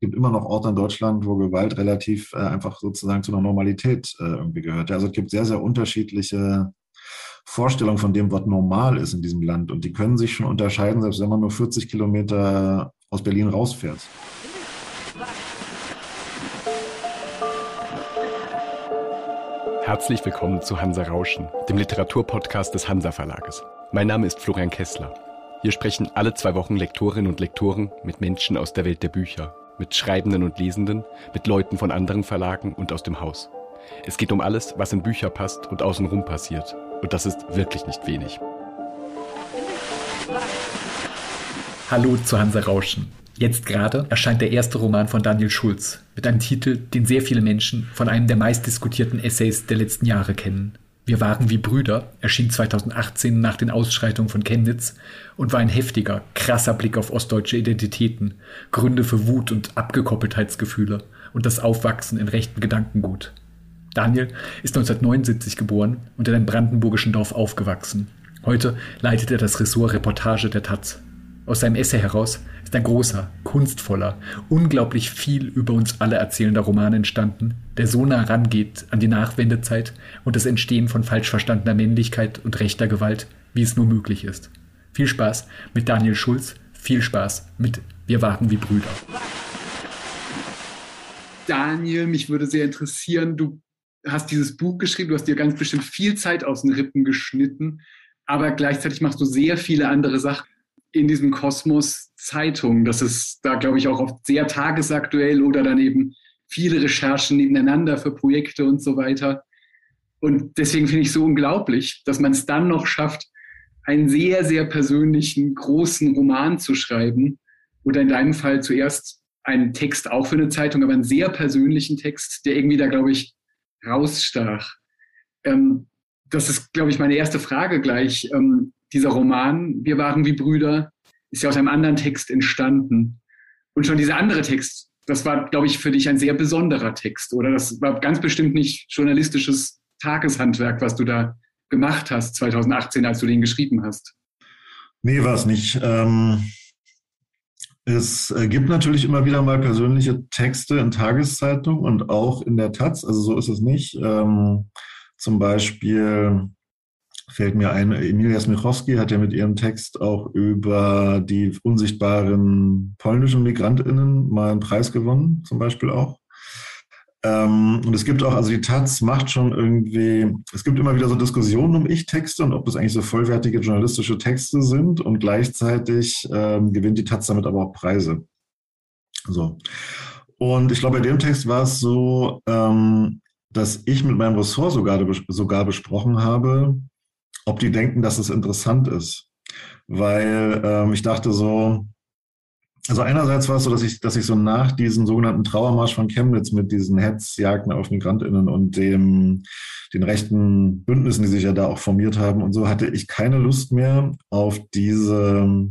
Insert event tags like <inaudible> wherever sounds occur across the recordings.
gibt immer noch Orte in Deutschland, wo Gewalt relativ äh, einfach sozusagen zu einer Normalität äh, irgendwie gehört. Also es gibt sehr, sehr unterschiedliche Vorstellungen von dem, was normal ist in diesem Land. Und die können sich schon unterscheiden, selbst wenn man nur 40 Kilometer aus Berlin rausfährt. Herzlich willkommen zu Hansa Rauschen, dem Literaturpodcast des Hansa Verlages. Mein Name ist Florian Kessler. Hier sprechen alle zwei Wochen Lektorinnen und Lektoren mit Menschen aus der Welt der Bücher mit Schreibenden und Lesenden, mit Leuten von anderen Verlagen und aus dem Haus. Es geht um alles, was in Bücher passt und außenrum passiert. Und das ist wirklich nicht wenig. Hallo zu Hansa Rauschen. Jetzt gerade erscheint der erste Roman von Daniel Schulz mit einem Titel, den sehr viele Menschen von einem der meistdiskutierten Essays der letzten Jahre kennen. Wir waren wie Brüder erschien 2018 nach den Ausschreitungen von Chemnitz und war ein heftiger, krasser Blick auf ostdeutsche Identitäten, Gründe für Wut und Abgekoppeltheitsgefühle und das Aufwachsen in rechten Gedankengut. Daniel ist 1979 geboren und in einem brandenburgischen Dorf aufgewachsen. Heute leitet er das Ressort Reportage der Taz. Aus seinem Essay heraus ist ein großer, kunstvoller, unglaublich viel über uns alle erzählender Roman entstanden, der so nah rangeht an die Nachwendezeit und das Entstehen von falsch verstandener Männlichkeit und rechter Gewalt, wie es nur möglich ist. Viel Spaß mit Daniel Schulz, viel Spaß mit Wir waren wie Brüder. Daniel, mich würde sehr interessieren, du hast dieses Buch geschrieben, du hast dir ganz bestimmt viel Zeit aus den Rippen geschnitten, aber gleichzeitig machst du sehr viele andere Sachen in diesem Kosmos Zeitung. Das ist da, glaube ich, auch oft sehr tagesaktuell oder dann eben viele Recherchen nebeneinander für Projekte und so weiter. Und deswegen finde ich so unglaublich, dass man es dann noch schafft, einen sehr, sehr persönlichen, großen Roman zu schreiben. Oder in deinem Fall zuerst einen Text auch für eine Zeitung, aber einen sehr persönlichen Text, der irgendwie da, glaube ich, rausstach. Ähm, das ist, glaube ich, meine erste Frage gleich. Ähm, dieser Roman, Wir waren wie Brüder, ist ja aus einem anderen Text entstanden. Und schon dieser andere Text, das war, glaube ich, für dich ein sehr besonderer Text, oder? Das war ganz bestimmt nicht journalistisches Tageshandwerk, was du da gemacht hast 2018, als du den geschrieben hast. Nee, war es nicht. Ähm, es gibt natürlich immer wieder mal persönliche Texte in Tageszeitungen und auch in der Taz, also so ist es nicht. Ähm, zum Beispiel fällt mir ein, Emilia Smichowski hat ja mit ihrem Text auch über die unsichtbaren polnischen MigrantInnen mal einen Preis gewonnen, zum Beispiel auch. Ähm, und es gibt auch, also die Taz macht schon irgendwie, es gibt immer wieder so Diskussionen um Ich-Texte und ob das eigentlich so vollwertige journalistische Texte sind und gleichzeitig ähm, gewinnt die Taz damit aber auch Preise. So. Und ich glaube, bei dem Text war es so, ähm, dass ich mit meinem Ressort sogar, sogar besprochen habe, ob die denken, dass es interessant ist. Weil ähm, ich dachte so, also einerseits war es so, dass ich, dass ich so nach diesem sogenannten Trauermarsch von Chemnitz mit diesen Hetzjagden auf MigrantInnen und dem, den rechten Bündnissen, die sich ja da auch formiert haben und so, hatte ich keine Lust mehr auf diese,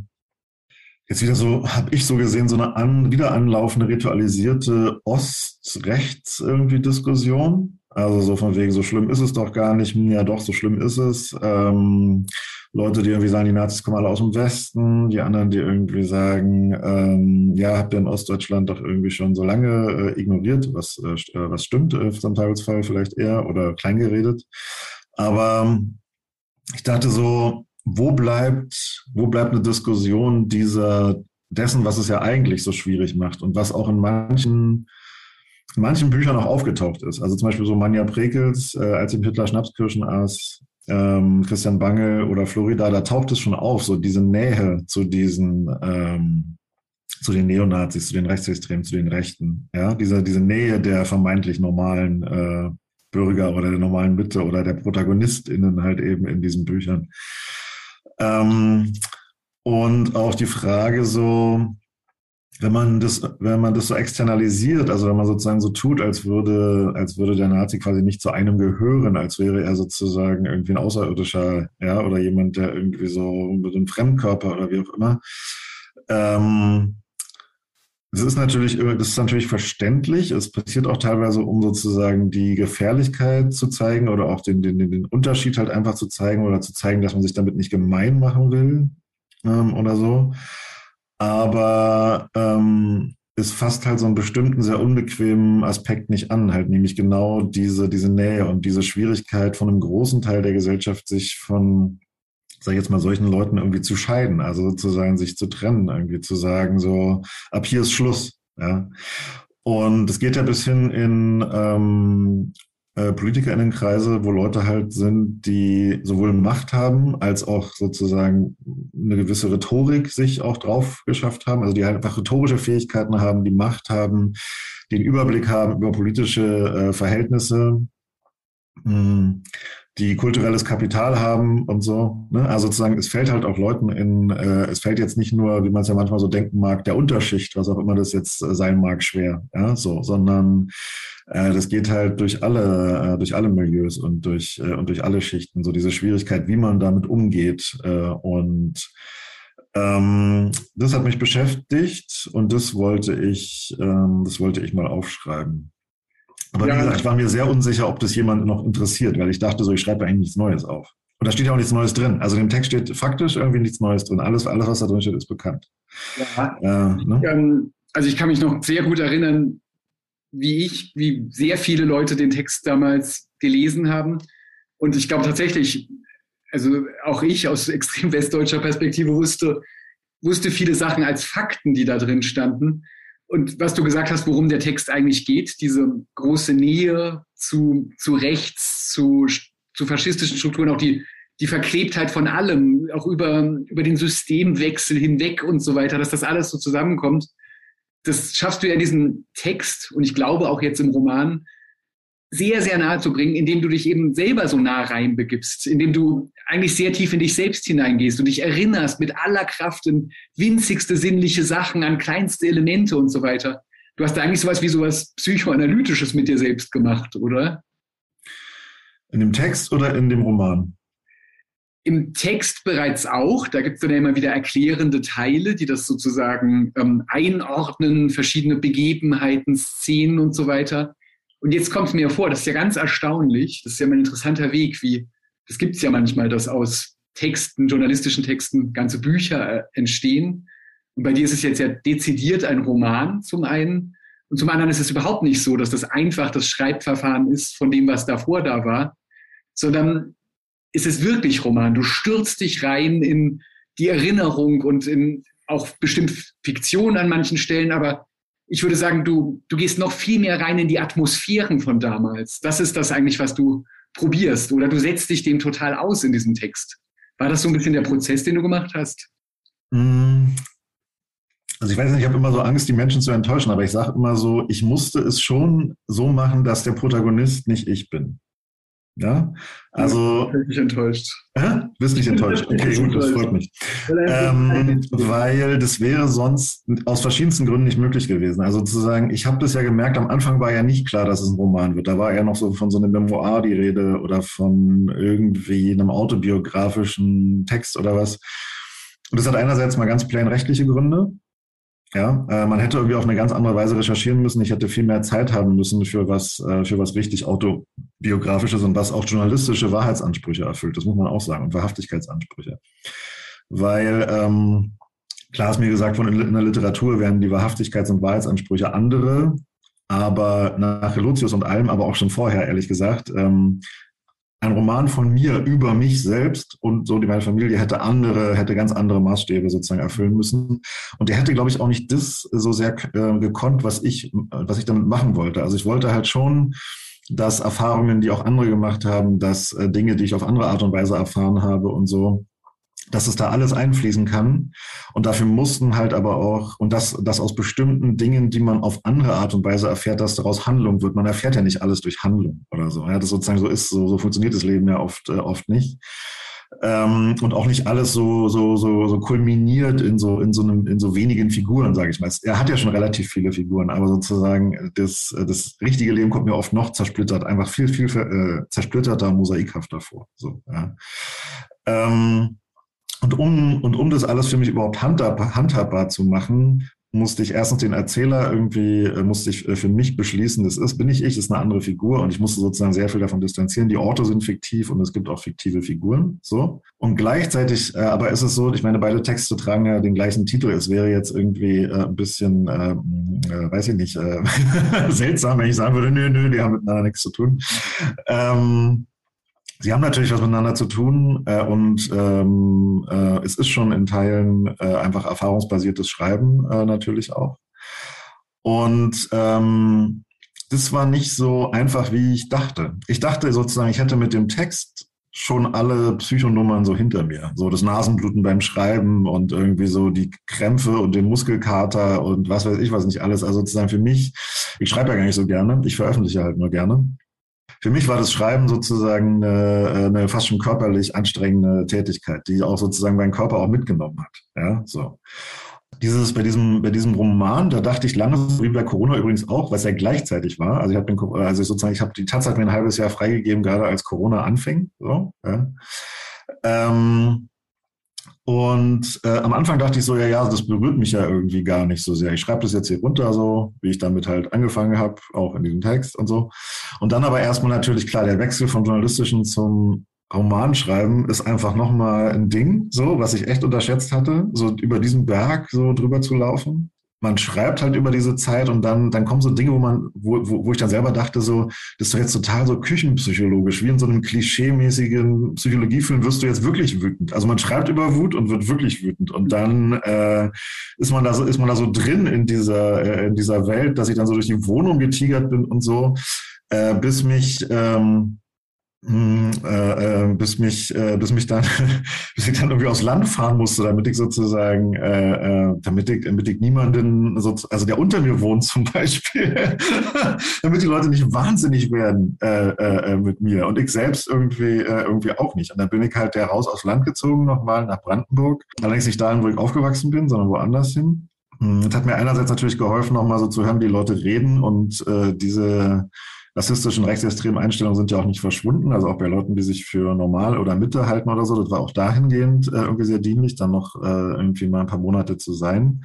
jetzt wieder so, habe ich so gesehen, so eine an, wieder anlaufende, ritualisierte Ost-Rechts irgendwie Diskussion. Also so von wegen, so schlimm ist es doch gar nicht. Ja, doch, so schlimm ist es. Ähm, Leute, die irgendwie sagen, die Nazis kommen alle aus dem Westen. Die anderen, die irgendwie sagen, ähm, ja, habt ihr in Ostdeutschland doch irgendwie schon so lange äh, ignoriert, was, äh, äh was stimmt, äh, zum Teilsfall vielleicht eher oder kleingeredet. Aber ähm, ich dachte so, wo bleibt, wo bleibt eine Diskussion dieser, dessen, was es ja eigentlich so schwierig macht und was auch in manchen in manchen Büchern auch aufgetaucht ist. Also zum Beispiel so Manja Prekels, äh, als ihm Hitler Schnapskirschen aß, ähm, Christian Bangel oder Florida, da taucht es schon auf, so diese Nähe zu diesen, ähm, zu den Neonazis, zu den Rechtsextremen, zu den Rechten. Ja, diese, diese Nähe der vermeintlich normalen äh, Bürger oder der normalen Mitte oder der ProtagonistInnen halt eben in diesen Büchern. Ähm, und auch die Frage so, wenn man das, wenn man das so externalisiert, also wenn man sozusagen so tut, als würde, als würde der Nazi quasi nicht zu einem gehören, als wäre er sozusagen irgendwie ein Außerirdischer, ja, oder jemand, der irgendwie so mit einem Fremdkörper oder wie auch immer. Ähm, das ist natürlich, das ist natürlich verständlich. Es passiert auch teilweise, um sozusagen die Gefährlichkeit zu zeigen oder auch den, den, den Unterschied halt einfach zu zeigen oder zu zeigen, dass man sich damit nicht gemein machen will ähm, oder so. Aber ähm, es fasst halt so einen bestimmten, sehr unbequemen Aspekt nicht an, halt nämlich genau diese, diese Nähe und diese Schwierigkeit von einem großen Teil der Gesellschaft, sich von, sag ich jetzt mal, solchen Leuten irgendwie zu scheiden, also sozusagen sich zu trennen, irgendwie zu sagen, so, ab hier ist Schluss, ja. Und es geht ja bis hin in ähm, äh, PolitikerInnenkreise, wo Leute halt sind, die sowohl Macht haben, als auch sozusagen eine gewisse Rhetorik sich auch drauf geschafft haben, also die halt einfach rhetorische Fähigkeiten haben, die Macht haben, den Überblick haben über politische äh, Verhältnisse, hm, die kulturelles Kapital haben und so. Ne? Also sozusagen, es fällt halt auch Leuten in, äh, es fällt jetzt nicht nur, wie man es ja manchmal so denken mag, der Unterschicht, was auch immer das jetzt äh, sein mag, schwer, ja, so, sondern äh, das geht halt durch alle, äh, durch alle Milieus und durch, äh, und durch alle Schichten. So diese Schwierigkeit, wie man damit umgeht. Äh, und ähm, das hat mich beschäftigt und das wollte ich, ähm, das wollte ich mal aufschreiben. Aber ja. wie gesagt, ich war mir sehr unsicher, ob das jemand noch interessiert, weil ich dachte so, ich schreibe eigentlich nichts Neues auf. Und da steht ja auch nichts Neues drin. Also im Text steht faktisch irgendwie nichts Neues drin. Alles, alles was da drin steht, ist bekannt. Ja. Äh, ne? Ähm, also ich kann mich noch sehr gut erinnern, wie ich, wie sehr viele Leute den Text damals gelesen haben. Und ich glaube tatsächlich, also auch ich aus extrem westdeutscher Perspektive wusste, wusste viele Sachen als Fakten, die da drin standen. Und was du gesagt hast, worum der Text eigentlich geht, diese große Nähe zu, zu rechts, zu, zu faschistischen Strukturen, auch die, die Verklebtheit von allem, auch über, über den Systemwechsel hinweg und so weiter, dass das alles so zusammenkommt das schaffst du ja in diesem Text und ich glaube auch jetzt im Roman sehr, sehr nahe zu bringen, indem du dich eben selber so nah reinbegibst, indem du eigentlich sehr tief in dich selbst hineingehst und dich erinnerst mit aller Kraft in winzigste sinnliche Sachen, an kleinste Elemente und so weiter. Du hast da eigentlich sowas wie sowas Psychoanalytisches mit dir selbst gemacht, oder? In dem Text oder in dem Roman? Im Text bereits auch, da gibt es dann ja immer wieder erklärende Teile, die das sozusagen ähm, einordnen, verschiedene Begebenheiten, Szenen und so weiter. Und jetzt kommt es mir vor, das ist ja ganz erstaunlich, das ist ja mal ein interessanter Weg, wie, das gibt es ja manchmal, dass aus Texten, journalistischen Texten ganze Bücher äh, entstehen. Und bei dir ist es jetzt ja dezidiert ein Roman zum einen. Und zum anderen ist es überhaupt nicht so, dass das einfach das Schreibverfahren ist von dem, was davor da war, sondern ist es wirklich Roman. Du stürzt dich rein in die Erinnerung und in auch bestimmt Fiktion an manchen Stellen, aber ich würde sagen, du, du gehst noch viel mehr rein in die Atmosphären von damals. Das ist das eigentlich, was du probierst oder du setzt dich dem total aus in diesem Text. War das so ein bisschen der Prozess, den du gemacht hast? Mm. Also ich weiß nicht, ich habe immer so Angst, die Menschen zu enttäuschen, aber ich sage immer so, ich musste es schon so machen, dass der Protagonist nicht ich bin. Ja, also. Ich bin enttäuscht. Äh? Bist nicht enttäuscht. Okay, gut, das freut mich. Ähm, weil das wäre sonst aus verschiedensten Gründen nicht möglich gewesen. Also zu sagen, ich habe das ja gemerkt, am Anfang war ja nicht klar, dass es ein Roman wird. Da war ja noch so von so einem Memoir die Rede oder von irgendwie einem autobiografischen Text oder was. Und das hat einerseits mal ganz plain rechtliche Gründe. Ja, äh, man hätte irgendwie auf eine ganz andere Weise recherchieren müssen. Ich hätte viel mehr Zeit haben müssen für was, äh, für was richtig autobiografisches und was auch journalistische Wahrheitsansprüche erfüllt. Das muss man auch sagen und Wahrhaftigkeitsansprüche. Weil ähm, klar ist mir gesagt, von in der Literatur werden die Wahrhaftigkeits- und Wahrheitsansprüche andere, aber nach Relotius und allem, aber auch schon vorher, ehrlich gesagt, ähm, ein Roman von mir über mich selbst und so die meine Familie hätte andere, hätte ganz andere Maßstäbe sozusagen erfüllen müssen. Und er hätte, glaube ich, auch nicht das so sehr äh, gekonnt, was ich, was ich damit machen wollte. Also ich wollte halt schon, dass Erfahrungen, die auch andere gemacht haben, dass äh, Dinge, die ich auf andere Art und Weise erfahren habe und so, dass es da alles einfließen kann. Und dafür mussten halt aber auch, und das, das aus bestimmten Dingen, die man auf andere Art und Weise erfährt, dass daraus Handlung wird. Man erfährt ja nicht alles durch Handlung oder so. Ja, das sozusagen so ist, so, so funktioniert das Leben ja oft, äh, oft nicht. Ähm, und auch nicht alles so, so, so, so kulminiert in so, in so einem, in so wenigen Figuren, sage ich mal. Er hat ja schon relativ viele Figuren, aber sozusagen das, das richtige Leben kommt mir oft noch zersplittert, einfach viel, viel äh, zersplitterter, mosaikhafter vor. So, ja. Ähm, und um, und um das alles für mich überhaupt handhabbar, handhabbar zu machen, musste ich erstens den Erzähler irgendwie, äh, musste ich äh, für mich beschließen, das ist, bin ich ich, ist eine andere Figur und ich musste sozusagen sehr viel davon distanzieren. Die Orte sind fiktiv und es gibt auch fiktive Figuren, so. Und gleichzeitig, äh, aber ist es so, ich meine, beide Texte tragen ja den gleichen Titel. Es wäre jetzt irgendwie äh, ein bisschen, äh, äh, weiß ich nicht, <laughs> seltsam, wenn ich sagen würde, nö, nö, die haben miteinander nichts zu tun. Ähm, Sie haben natürlich was miteinander zu tun äh, und ähm, äh, es ist schon in Teilen äh, einfach erfahrungsbasiertes Schreiben äh, natürlich auch. Und ähm, das war nicht so einfach, wie ich dachte. Ich dachte sozusagen, ich hätte mit dem Text schon alle Psychonummern so hinter mir. So das Nasenbluten beim Schreiben und irgendwie so die Krämpfe und den Muskelkater und was weiß ich was nicht alles. Also sozusagen für mich, ich schreibe ja gar nicht so gerne, ich veröffentliche halt nur gerne für mich war das Schreiben sozusagen eine, eine fast schon körperlich anstrengende Tätigkeit, die auch sozusagen meinen Körper auch mitgenommen hat. Ja, so. Dieses, bei diesem, bei diesem Roman, da dachte ich lange, wie bei Corona übrigens auch, was ja gleichzeitig war. Also ich habe also sozusagen, ich habe die Tatsache mir ein halbes Jahr freigegeben, gerade als Corona anfing. So, ja. Ähm, und äh, am Anfang dachte ich so, ja, ja, das berührt mich ja irgendwie gar nicht so sehr. Ich schreibe das jetzt hier runter, so wie ich damit halt angefangen habe, auch in diesem Text und so. Und dann aber erstmal natürlich klar, der Wechsel vom journalistischen zum Romanschreiben ist einfach nochmal ein Ding, so, was ich echt unterschätzt hatte, so über diesen Berg so drüber zu laufen man schreibt halt über diese Zeit und dann, dann kommen so Dinge, wo man, wo, wo, wo ich dann selber dachte, so, das ist doch jetzt total so küchenpsychologisch, wie in so einem klischeemäßigen Psychologiefilm wirst du jetzt wirklich wütend. Also man schreibt über Wut und wird wirklich wütend. Und dann äh, ist man da so, ist man da so drin in dieser, äh, in dieser Welt, dass ich dann so durch die Wohnung getigert bin und so, äh, bis mich ähm, hm, äh, äh, bis mich, äh, bis mich dann, <laughs> bis ich dann irgendwie aufs Land fahren musste, damit ich sozusagen, äh, äh, damit ich, damit ich niemanden, so, also der unter mir wohnt zum Beispiel, <laughs> damit die Leute nicht wahnsinnig werden äh, äh, äh, mit mir und ich selbst irgendwie, äh, irgendwie auch nicht. Und dann bin ich halt der raus aufs Land gezogen nochmal nach Brandenburg, allerdings nicht dahin, wo ich aufgewachsen bin, sondern woanders hin. Hm, das hat mir einerseits natürlich geholfen, nochmal so zu hören, wie die Leute reden und äh, diese rassistischen, rechtsextremen Einstellungen sind ja auch nicht verschwunden. Also auch bei Leuten, die sich für normal oder Mitte halten oder so. Das war auch dahingehend äh, irgendwie sehr dienlich, dann noch äh, irgendwie mal ein paar Monate zu sein.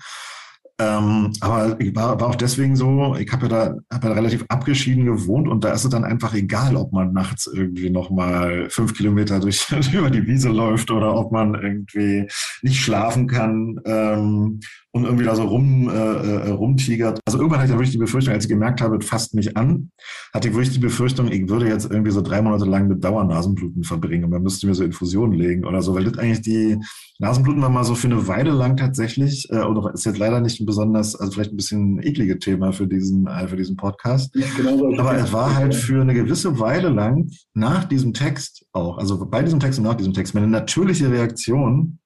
Ähm, aber war, war auch deswegen so, ich habe ja da hab ja relativ abgeschieden gewohnt und da ist es dann einfach egal, ob man nachts irgendwie nochmal fünf Kilometer durch, <laughs> über die Wiese läuft oder ob man irgendwie nicht schlafen kann ähm, und irgendwie da so rum, äh, äh, rumtigert. Also irgendwann hatte ich ja wirklich die Befürchtung, als ich gemerkt habe, es fasst mich an, hatte ich wirklich die Befürchtung, ich würde jetzt irgendwie so drei Monate lang mit Dauernasenbluten verbringen und man müsste mir so Infusionen legen oder so, weil das eigentlich die Nasenbluten war mal so für eine Weile lang tatsächlich, äh, oder ist jetzt leider nicht ein besonders, also vielleicht ein bisschen ein eklige Thema für diesen, äh, für diesen Podcast. Ja, genau Aber es war halt für eine gewisse Weile lang nach diesem Text auch, also bei diesem Text und nach diesem Text, meine natürliche Reaktion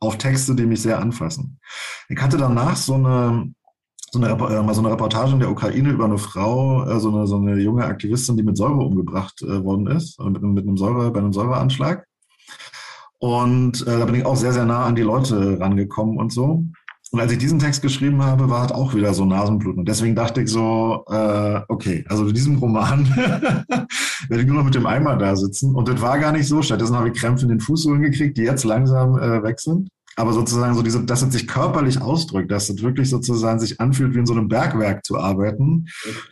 auf Texte, die mich sehr anfassen. Ich hatte danach so eine, so eine, äh, mal so eine Reportage in der Ukraine über eine Frau, äh, so, eine, so eine junge Aktivistin, die mit Säure umgebracht äh, worden ist, mit, mit einem Säure, bei einem Säureanschlag. Und äh, da bin ich auch sehr, sehr nah an die Leute rangekommen und so. Und als ich diesen Text geschrieben habe, war halt auch wieder so Nasenbluten. Und deswegen dachte ich so, äh, okay, also in diesem Roman <laughs> werde ich nur noch mit dem Eimer da sitzen. Und das war gar nicht so. Stattdessen habe ich Krämpfe in den Fußsohlen gekriegt, die jetzt langsam äh, weg sind aber sozusagen so diese, dass es sich körperlich ausdrückt, dass es wirklich sozusagen sich anfühlt, wie in so einem Bergwerk zu arbeiten,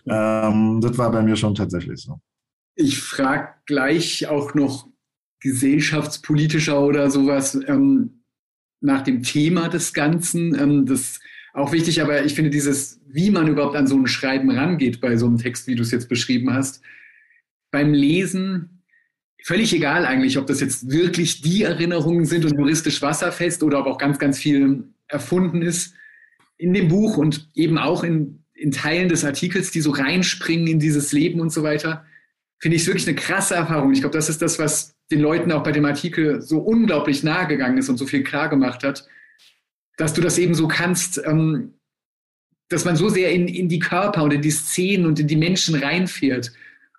ähm, das war bei mir schon tatsächlich so. Ich frage gleich auch noch gesellschaftspolitischer oder sowas ähm, nach dem Thema des Ganzen. Ähm, das auch wichtig, aber ich finde dieses, wie man überhaupt an so ein Schreiben rangeht bei so einem Text, wie du es jetzt beschrieben hast, beim Lesen völlig egal eigentlich, ob das jetzt wirklich die Erinnerungen sind und juristisch wasserfest oder ob auch ganz, ganz viel erfunden ist in dem Buch und eben auch in, in Teilen des Artikels, die so reinspringen in dieses Leben und so weiter, finde ich es wirklich eine krasse Erfahrung. Ich glaube, das ist das, was den Leuten auch bei dem Artikel so unglaublich nahe gegangen ist und so viel klar gemacht hat, dass du das eben so kannst, ähm, dass man so sehr in, in die Körper und in die Szenen und in die Menschen reinfährt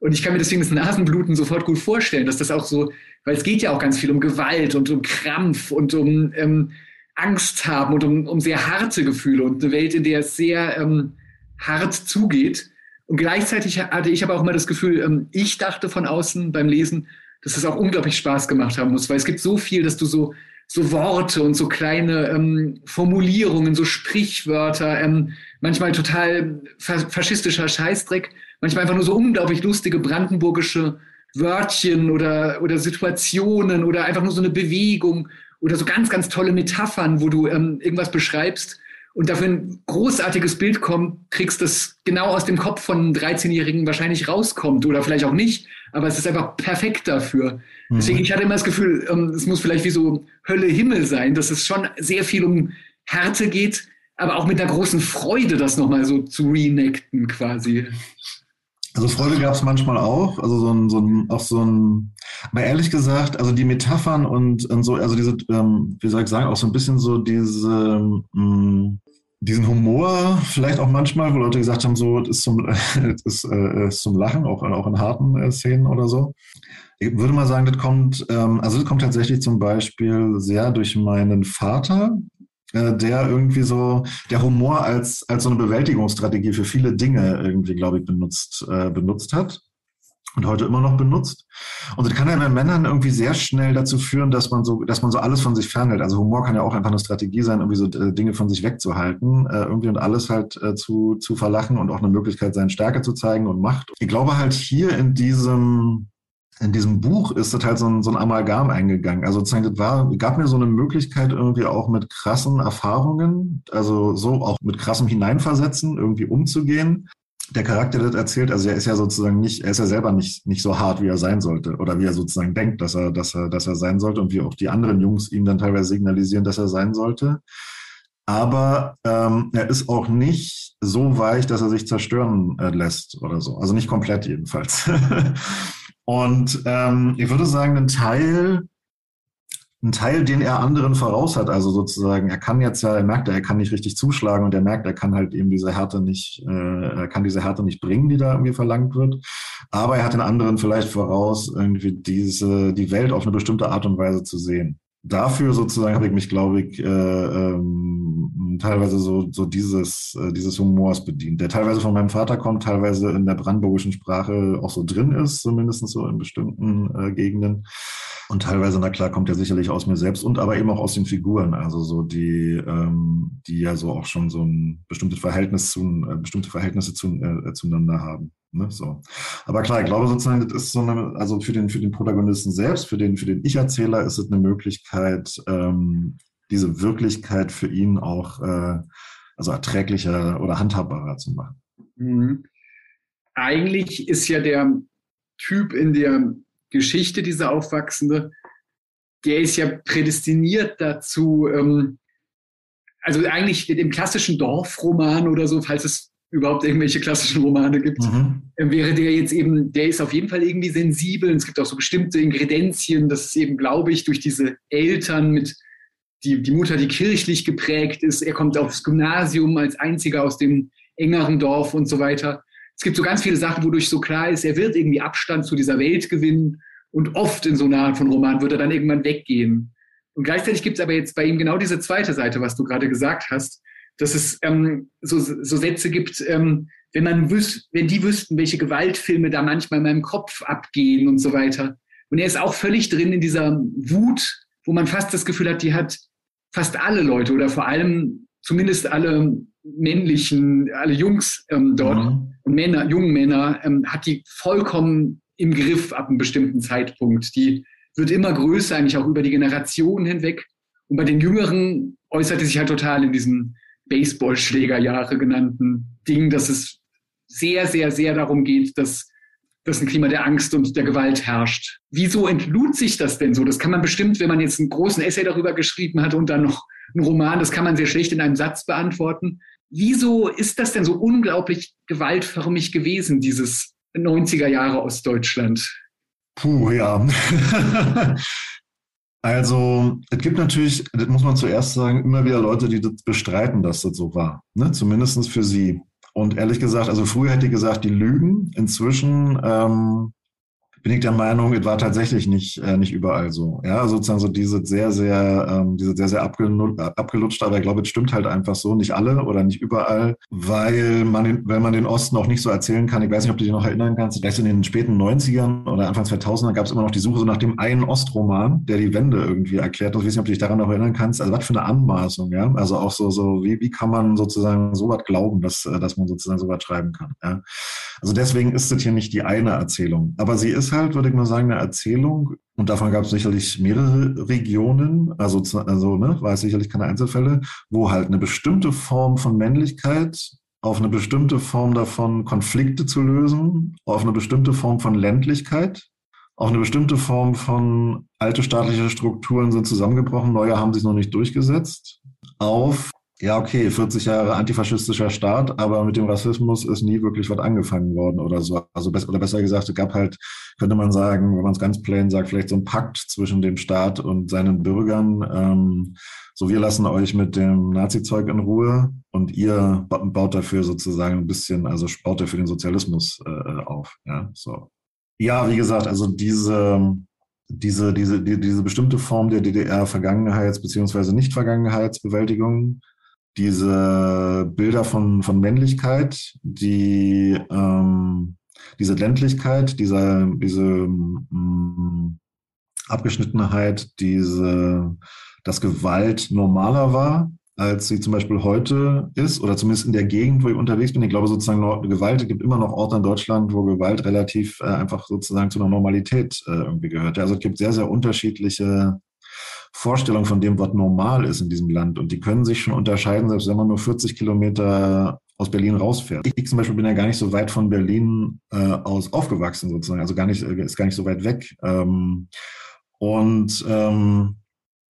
und ich kann mir deswegen das Nasenbluten sofort gut vorstellen, dass das auch so, weil es geht ja auch ganz viel um Gewalt und um Krampf und um ähm, Angst haben und um, um sehr harte Gefühle und eine Welt, in der es sehr ähm, hart zugeht. Und gleichzeitig hatte ich aber auch immer das Gefühl, ähm, ich dachte von außen beim Lesen, dass es auch unglaublich Spaß gemacht haben muss, weil es gibt so viel, dass du so so Worte und so kleine ähm, Formulierungen, so Sprichwörter, ähm, manchmal total faschistischer Scheißdreck, manchmal einfach nur so unglaublich lustige brandenburgische Wörtchen oder, oder Situationen oder einfach nur so eine Bewegung oder so ganz, ganz tolle Metaphern, wo du ähm, irgendwas beschreibst und dafür ein großartiges Bild kommt, kriegst das genau aus dem Kopf von einem 13-Jährigen wahrscheinlich rauskommt oder vielleicht auch nicht, aber es ist einfach perfekt dafür. Mhm. Deswegen, ich hatte immer das Gefühl, ähm, es muss vielleicht wie so Hölle, Himmel sein, dass es schon sehr viel um Härte geht, aber auch mit einer großen Freude, das nochmal so zu reenacten quasi. Also Freude gab es manchmal auch, also so ein, so ein, auch so ein, aber ehrlich gesagt, also die Metaphern und, und so, also diese, ähm, wie soll ich sagen, auch so ein bisschen so diese, ähm, diesen Humor, vielleicht auch manchmal, wo Leute gesagt haben, so, ist zum, <laughs> ist, äh, ist zum Lachen, auch, auch in harten äh, Szenen oder so. Ich würde mal sagen, das kommt, ähm, also das kommt tatsächlich zum Beispiel sehr durch meinen Vater, äh, der irgendwie so, der Humor als, als so eine Bewältigungsstrategie für viele Dinge irgendwie, glaube ich, benutzt, äh, benutzt hat und heute immer noch benutzt. Und das kann ja bei Männern irgendwie sehr schnell dazu führen, dass man so, dass man so alles von sich fernhält. Also Humor kann ja auch einfach eine Strategie sein, irgendwie so äh, Dinge von sich wegzuhalten, äh, irgendwie und alles halt äh, zu, zu verlachen und auch eine Möglichkeit sein, Stärke zu zeigen und Macht. Ich glaube halt hier in diesem, in diesem Buch ist das halt so ein, so ein Amalgam eingegangen. Also sozusagen, das war, gab mir so eine Möglichkeit irgendwie auch mit krassen Erfahrungen, also so auch mit krassem Hineinversetzen irgendwie umzugehen. Der Charakter, das erzählt, also er ist ja sozusagen nicht, er ist ja selber nicht, nicht so hart, wie er sein sollte oder wie er sozusagen denkt, dass er, dass er, dass er sein sollte und wie auch die anderen Jungs ihm dann teilweise signalisieren, dass er sein sollte. Aber ähm, er ist auch nicht so weich, dass er sich zerstören äh, lässt oder so. Also nicht komplett jedenfalls. <laughs> Und ähm, ich würde sagen, ein Teil, ein Teil, den er anderen voraus hat, also sozusagen, er kann jetzt ja, er merkt, er kann nicht richtig zuschlagen und er merkt, er kann halt eben diese Härte nicht, äh, er kann diese Härte nicht bringen, die da irgendwie verlangt wird. Aber er hat den anderen vielleicht voraus, irgendwie diese, die Welt auf eine bestimmte Art und Weise zu sehen dafür sozusagen habe ich mich, glaube ich, äh, ähm, teilweise so, so dieses, äh, dieses Humors bedient, der teilweise von meinem Vater kommt, teilweise in der brandenburgischen Sprache auch so drin ist, zumindest so in bestimmten äh, Gegenden. Und teilweise, na klar, kommt er sicherlich aus mir selbst und aber eben auch aus den Figuren, also so die, ähm, die ja so auch schon so ein bestimmtes Verhältnis zu, äh, bestimmte Verhältnisse zu, äh, zueinander haben. Ne, so. Aber klar, ich glaube sozusagen, das ist so eine, also für den, für den Protagonisten selbst, für den, für den Ich-Erzähler ist es eine Möglichkeit, ähm, diese Wirklichkeit für ihn auch äh, also erträglicher oder handhabbarer zu machen. Mhm. Eigentlich ist ja der Typ in der Geschichte, dieser Aufwachsende, der ist ja prädestiniert dazu, ähm, also eigentlich im klassischen Dorfroman oder so, falls es überhaupt irgendwelche klassischen Romane gibt, mhm. Ähm, wäre der jetzt eben, der ist auf jeden Fall irgendwie sensibel. Und es gibt auch so bestimmte Ingredienzien, das ist eben, glaube ich, durch diese Eltern mit die, die Mutter, die kirchlich geprägt ist. Er kommt aufs Gymnasium als einziger aus dem engeren Dorf und so weiter. Es gibt so ganz viele Sachen, wodurch so klar ist, er wird irgendwie Abstand zu dieser Welt gewinnen und oft in so einer Art von Roman wird er dann irgendwann weggehen. Und gleichzeitig gibt es aber jetzt bei ihm genau diese zweite Seite, was du gerade gesagt hast, dass es ähm, so, so Sätze gibt, ähm, wenn man wüs wenn die wüssten, welche Gewaltfilme da manchmal in meinem Kopf abgehen und so weiter. Und er ist auch völlig drin in dieser Wut, wo man fast das Gefühl hat, die hat fast alle Leute oder vor allem zumindest alle männlichen, alle Jungs ähm, dort mhm. und Männer, jungen Männer, ähm, hat die vollkommen im Griff ab einem bestimmten Zeitpunkt. Die wird immer größer, eigentlich auch über die Generationen hinweg. Und bei den Jüngeren äußert es sich halt total in diesen Baseballschlägerjahre genannten Ding, dass es sehr, sehr, sehr darum geht, dass, dass ein Klima der Angst und der Gewalt herrscht. Wieso entlud sich das denn so? Das kann man bestimmt, wenn man jetzt einen großen Essay darüber geschrieben hat und dann noch einen Roman, das kann man sehr schlecht in einem Satz beantworten. Wieso ist das denn so unglaublich gewaltförmig gewesen, dieses 90er Jahre Ostdeutschland? Puh, ja. <laughs> Also, es gibt natürlich, das muss man zuerst sagen, immer wieder Leute, die das bestreiten, dass das so war. Ne? Zumindest für sie. Und ehrlich gesagt, also früher hätte ich gesagt, die lügen. Inzwischen ähm, bin ich der Meinung, es war tatsächlich nicht, äh, nicht überall so. Ja, sozusagen so diese sehr, sehr, ähm, diese sehr, sehr abgelutscht, aber ich glaube, es stimmt halt einfach so, nicht alle oder nicht überall, weil man, wenn man den Osten auch nicht so erzählen kann, ich weiß nicht, ob du dich noch erinnern kannst, vielleicht in den späten 90ern oder Anfang 2000er gab es immer noch die Suche so nach dem einen Ostroman, der die Wende irgendwie erklärt. Ich weiß nicht, ob du dich daran noch erinnern kannst. Also was für eine Anmaßung, ja. Also auch so, so, wie, wie kann man sozusagen so was glauben, dass, äh, dass man sozusagen so was schreiben kann, ja. Also deswegen ist das hier nicht die eine Erzählung. Aber sie ist halt, würde ich mal sagen, eine Erzählung. Und davon gab es sicherlich mehrere Regionen, also, also ne, war es sicherlich keine Einzelfälle, wo halt eine bestimmte Form von Männlichkeit auf eine bestimmte Form davon, Konflikte zu lösen, auf eine bestimmte Form von Ländlichkeit, auf eine bestimmte Form von alte staatliche Strukturen sind zusammengebrochen, neue haben sich noch nicht durchgesetzt, auf ja, okay, 40 Jahre antifaschistischer Staat, aber mit dem Rassismus ist nie wirklich was angefangen worden oder so. Also oder besser gesagt, es gab halt, könnte man sagen, wenn man es ganz plain sagt, vielleicht so ein Pakt zwischen dem Staat und seinen Bürgern. Ähm, so, wir lassen euch mit dem Nazi-Zeug in Ruhe und ihr baut dafür sozusagen ein bisschen, also baut dafür den Sozialismus äh, auf. Ja, so. Ja, wie gesagt, also diese, diese, diese, die, diese bestimmte Form der DDR-Vergangenheits- bzw. Nicht-Vergangenheitsbewältigung, diese Bilder von, von Männlichkeit, die, ähm, diese Ländlichkeit, diese, diese ähm, Abgeschnittenheit, diese, dass Gewalt normaler war, als sie zum Beispiel heute ist, oder zumindest in der Gegend, wo ich unterwegs bin. Ich glaube sozusagen, Gewalt, es gibt immer noch Orte in Deutschland, wo Gewalt relativ äh, einfach sozusagen zu einer Normalität äh, irgendwie gehört. Also es gibt sehr, sehr unterschiedliche Vorstellung von dem, was normal ist in diesem Land. Und die können sich schon unterscheiden, selbst wenn man nur 40 Kilometer aus Berlin rausfährt. Ich zum Beispiel bin ja gar nicht so weit von Berlin äh, aus aufgewachsen sozusagen, also gar nicht, äh, ist gar nicht so weit weg. Ähm, und ähm,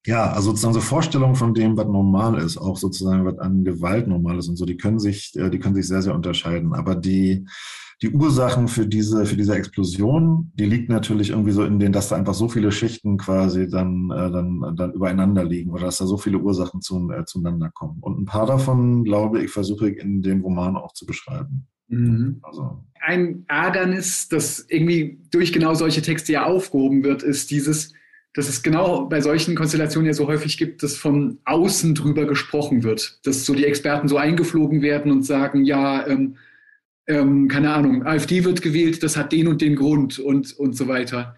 ja, also sozusagen so Vorstellungen von dem, was normal ist, auch sozusagen, was an Gewalt normal ist und so, die können sich, äh, die können sich sehr, sehr unterscheiden. Aber die, die Ursachen für diese, für diese Explosion, die liegt natürlich irgendwie so in den, dass da einfach so viele Schichten quasi dann, äh, dann, dann übereinander liegen oder dass da so viele Ursachen zu, äh, zueinander kommen. Und ein paar davon, glaube ich, versuche ich in dem Roman auch zu beschreiben. Mhm. Also. Ein Ärgernis, das irgendwie durch genau solche Texte ja aufgehoben wird, ist dieses, dass es genau bei solchen Konstellationen ja so häufig gibt, dass von außen drüber gesprochen wird, dass so die Experten so eingeflogen werden und sagen, ja, ähm, ähm, keine Ahnung, AfD wird gewählt, das hat den und den Grund und, und so weiter.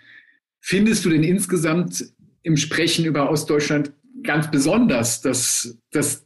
Findest du denn insgesamt im Sprechen über Ostdeutschland ganz besonders, dass, dass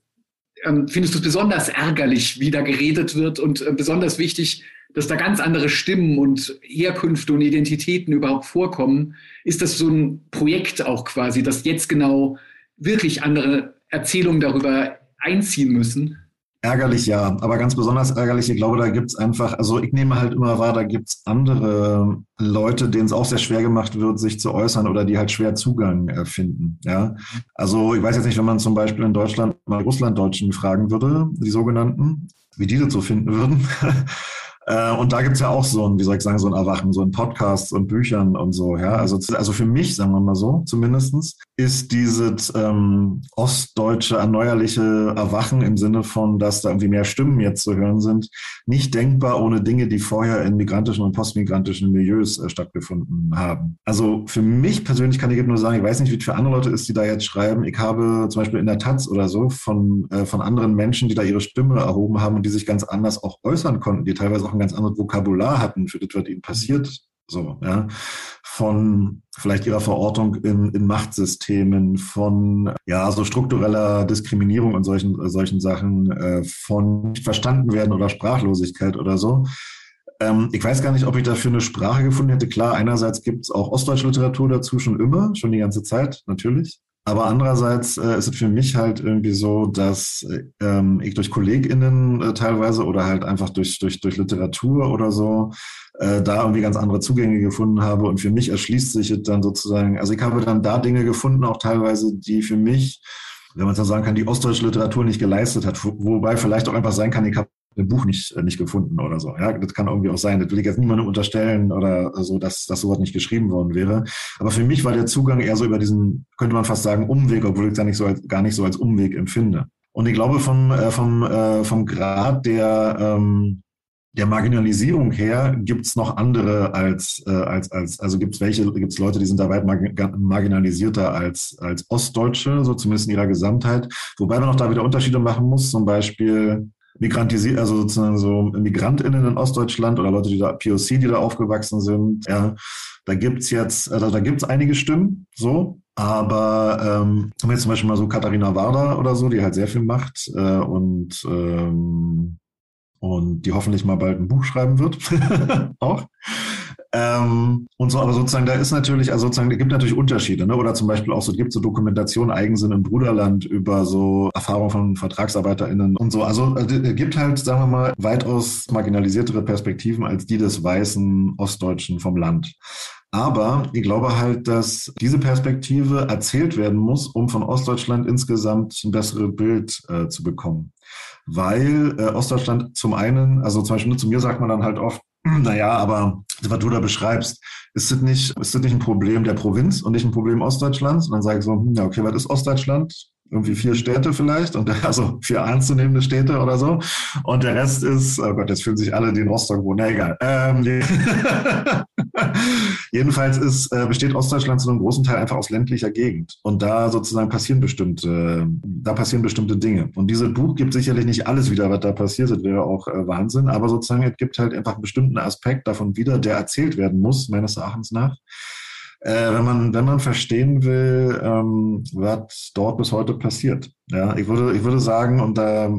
ähm, findest du es besonders ärgerlich, wie da geredet wird und äh, besonders wichtig, dass da ganz andere Stimmen und Herkünfte und Identitäten überhaupt vorkommen? Ist das so ein Projekt auch quasi, dass jetzt genau wirklich andere Erzählungen darüber einziehen müssen? Ärgerlich ja, aber ganz besonders ärgerlich, ich glaube, da gibt es einfach, also ich nehme halt immer wahr, da gibt es andere Leute, denen es auch sehr schwer gemacht wird, sich zu äußern oder die halt schwer Zugang äh, finden. Ja? Also ich weiß jetzt nicht, wenn man zum Beispiel in Deutschland mal Russlanddeutschen fragen würde, die sogenannten, wie die das so finden würden. <laughs> Äh, und da gibt's ja auch so ein, wie soll ich sagen, so ein Erwachen, so ein Podcasts und Büchern und so, ja. Also, also für mich, sagen wir mal so, zumindestens, ist dieses ähm, ostdeutsche erneuerliche Erwachen im Sinne von, dass da irgendwie mehr Stimmen jetzt zu hören sind, nicht denkbar ohne Dinge, die vorher in migrantischen und postmigrantischen Milieus äh, stattgefunden haben. Also für mich persönlich kann ich nur sagen, ich weiß nicht, wie es für andere Leute ist, die da jetzt schreiben. Ich habe zum Beispiel in der Taz oder so von, äh, von anderen Menschen, die da ihre Stimme erhoben haben und die sich ganz anders auch äußern konnten, die teilweise auch ein ganz anderes Vokabular hatten für das, was ihnen passiert. So, ja, von vielleicht ihrer Verortung in, in Machtsystemen, von ja so struktureller Diskriminierung und solchen solchen Sachen, äh, von nicht verstanden werden oder Sprachlosigkeit oder so. Ähm, ich weiß gar nicht, ob ich dafür eine Sprache gefunden hätte. Klar, einerseits gibt es auch ostdeutsche Literatur dazu schon immer, schon die ganze Zeit, natürlich. Aber andererseits äh, ist es für mich halt irgendwie so, dass ähm, ich durch KollegInnen äh, teilweise oder halt einfach durch, durch, durch Literatur oder so äh, da irgendwie ganz andere Zugänge gefunden habe. Und für mich erschließt sich es dann sozusagen, also ich habe dann da Dinge gefunden, auch teilweise, die für mich, wenn man so sagen kann, die ostdeutsche Literatur nicht geleistet hat. Wobei vielleicht auch einfach sein kann, ich habe ein Buch nicht, äh, nicht gefunden oder so. Ja, das kann irgendwie auch sein. Das will ich jetzt niemandem unterstellen oder so, dass, dass sowas nicht geschrieben worden wäre. Aber für mich war der Zugang eher so über diesen, könnte man fast sagen, Umweg, obwohl ich es ja nicht so als, gar nicht so als Umweg empfinde. Und ich glaube, vom, äh, vom, äh, vom Grad der, ähm, der Marginalisierung her gibt es noch andere als, äh, als, als also gibt es welche, gibt es Leute, die sind da weit marginalisierter als, als Ostdeutsche, so zumindest in ihrer Gesamtheit. Wobei man auch da wieder Unterschiede machen muss, zum Beispiel migrantisiert, also sozusagen so MigrantInnen in Ostdeutschland oder Leute, die da, POC, die da aufgewachsen sind, ja, da gibt's jetzt, also da gibt's einige Stimmen, so, aber ähm, haben jetzt zum Beispiel mal so Katharina Warder oder so, die halt sehr viel macht äh, und ähm, und die hoffentlich mal bald ein Buch schreiben wird, <laughs> auch. Ähm, und so, aber sozusagen, da ist natürlich, also sozusagen, es gibt natürlich Unterschiede, ne? Oder zum Beispiel auch so, gibt so Dokumentation Eigensinn im Bruderland über so Erfahrungen von VertragsarbeiterInnen und so. Also es äh, gibt halt, sagen wir mal, weitaus marginalisiertere Perspektiven als die des weißen Ostdeutschen vom Land. Aber ich glaube halt, dass diese Perspektive erzählt werden muss, um von Ostdeutschland insgesamt ein besseres Bild äh, zu bekommen. Weil äh, Ostdeutschland zum einen, also zum Beispiel zu mir sagt man dann halt oft, naja, aber was du da beschreibst, ist das nicht, ist das nicht ein Problem der Provinz und nicht ein Problem Ostdeutschlands? Und dann sage ich so, hm, ja, okay, was ist Ostdeutschland? Irgendwie vier Städte vielleicht und <laughs> also vier ernstzunehmende Städte oder so. Und der Rest ist, oh Gott, jetzt fühlen sich alle, die in Rostock wohnen, egal. Ähm, <laughs> jedenfalls ist, äh, besteht Ostdeutschland zu einem großen Teil einfach aus ländlicher Gegend. Und da sozusagen passieren bestimmte, da passieren bestimmte Dinge. Und dieses Buch gibt sicherlich nicht alles wieder, was da passiert, das wäre auch äh, Wahnsinn, aber sozusagen es gibt halt einfach einen bestimmten Aspekt davon wieder, der erzählt werden muss, meines Erachtens nach äh, wenn man wenn man verstehen will, ähm, was dort bis heute passiert. Ja, ich würde ich würde sagen und da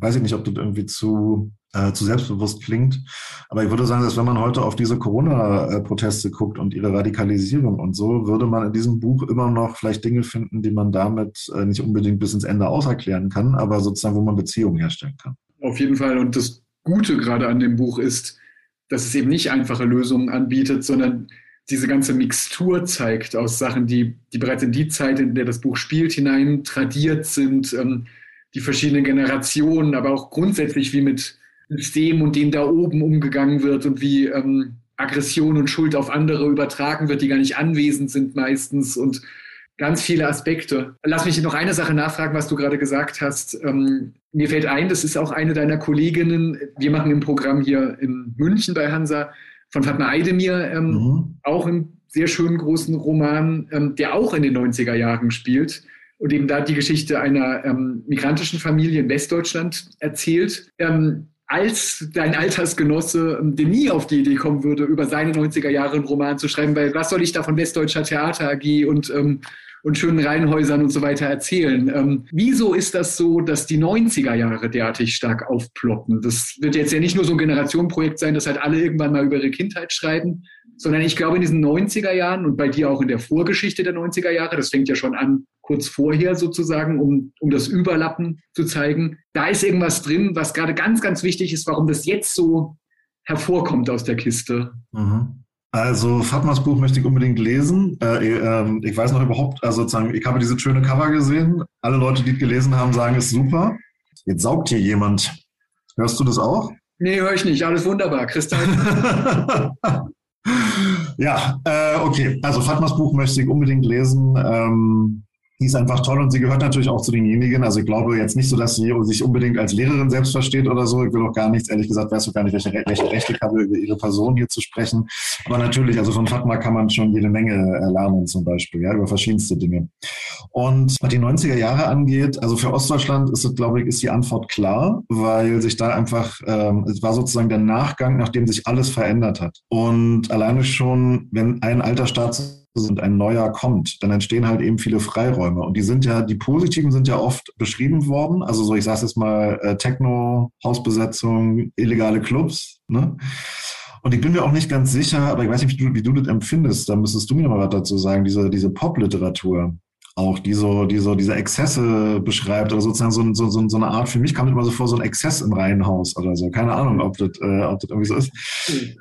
weiß ich nicht, ob das irgendwie zu äh, zu selbstbewusst klingt, aber ich würde sagen, dass wenn man heute auf diese Corona-Proteste guckt und ihre Radikalisierung und so, würde man in diesem Buch immer noch vielleicht Dinge finden, die man damit äh, nicht unbedingt bis ins Ende auserklären kann, aber sozusagen, wo man Beziehungen herstellen kann. Auf jeden Fall. Und das Gute gerade an dem Buch ist, dass es eben nicht einfache Lösungen anbietet, sondern diese ganze Mixtur zeigt aus Sachen, die, die bereits in die Zeit, in der das Buch spielt, hinein tradiert sind, ähm, die verschiedenen Generationen, aber auch grundsätzlich, wie mit System und denen da oben umgegangen wird und wie ähm, Aggression und Schuld auf andere übertragen wird, die gar nicht anwesend sind meistens und ganz viele Aspekte. Lass mich noch eine Sache nachfragen, was du gerade gesagt hast. Ähm, mir fällt ein, das ist auch eine deiner Kolleginnen. Wir machen im Programm hier in München bei Hansa von Fatma Eidemir, ähm, mhm. auch einen sehr schönen großen Roman, ähm, der auch in den 90er Jahren spielt und eben da die Geschichte einer ähm, migrantischen Familie in Westdeutschland erzählt. Ähm, als dein Altersgenosse, ähm, der nie auf die Idee kommen würde, über seine 90er Jahre einen Roman zu schreiben, weil was soll ich da von Westdeutscher Theater AG und ähm, und schönen Reihenhäusern und so weiter erzählen. Ähm, wieso ist das so, dass die 90er Jahre derartig stark aufploppen? Das wird jetzt ja nicht nur so ein Generationenprojekt sein, dass halt alle irgendwann mal über ihre Kindheit schreiben, sondern ich glaube in diesen 90er Jahren und bei dir auch in der Vorgeschichte der 90er Jahre, das fängt ja schon an kurz vorher sozusagen, um, um das Überlappen zu zeigen, da ist irgendwas drin, was gerade ganz, ganz wichtig ist, warum das jetzt so hervorkommt aus der Kiste. Mhm. Also Fatmas Buch möchte ich unbedingt lesen. Äh, äh, ich weiß noch überhaupt, also sozusagen, ich habe diese schöne Cover gesehen. Alle Leute, die es gelesen haben, sagen, es ist super. Jetzt saugt hier jemand. Hörst du das auch? Nee, höre ich nicht. Alles wunderbar. Christian. <laughs> ja, äh, okay. Also Fatmas Buch möchte ich unbedingt lesen. Ähm, die ist einfach toll und sie gehört natürlich auch zu denjenigen. Also ich glaube jetzt nicht so, dass sie sich unbedingt als Lehrerin selbst versteht oder so. Ich will auch gar nichts, ehrlich gesagt, weißt du gar nicht, welche, welche Rechte ich habe, über ihre Person hier zu sprechen. Aber natürlich, also von Fatma kann man schon jede Menge lernen zum Beispiel, ja, über verschiedenste Dinge. Und was die 90er Jahre angeht, also für Ostdeutschland ist es, glaube ich, ist die Antwort klar, weil sich da einfach, ähm, es war sozusagen der Nachgang, nachdem sich alles verändert hat. Und alleine schon, wenn ein alter Staat und ein neuer kommt, dann entstehen halt eben viele Freiräume. Und die sind ja, die positiven sind ja oft beschrieben worden. Also so, ich sage jetzt mal, äh, Techno, Hausbesetzung, illegale Clubs. Ne? Und ich bin mir auch nicht ganz sicher, aber ich weiß nicht, wie du, wie du das empfindest. Da müsstest du mir mal was dazu sagen, diese, diese Pop-Literatur auch, die so, die so diese Exzesse beschreibt oder sozusagen so, so, so, so eine Art, für mich kam das immer so vor, so ein Exzess im Reihenhaus oder so. Keine Ahnung, ob das, äh, ob das irgendwie so ist.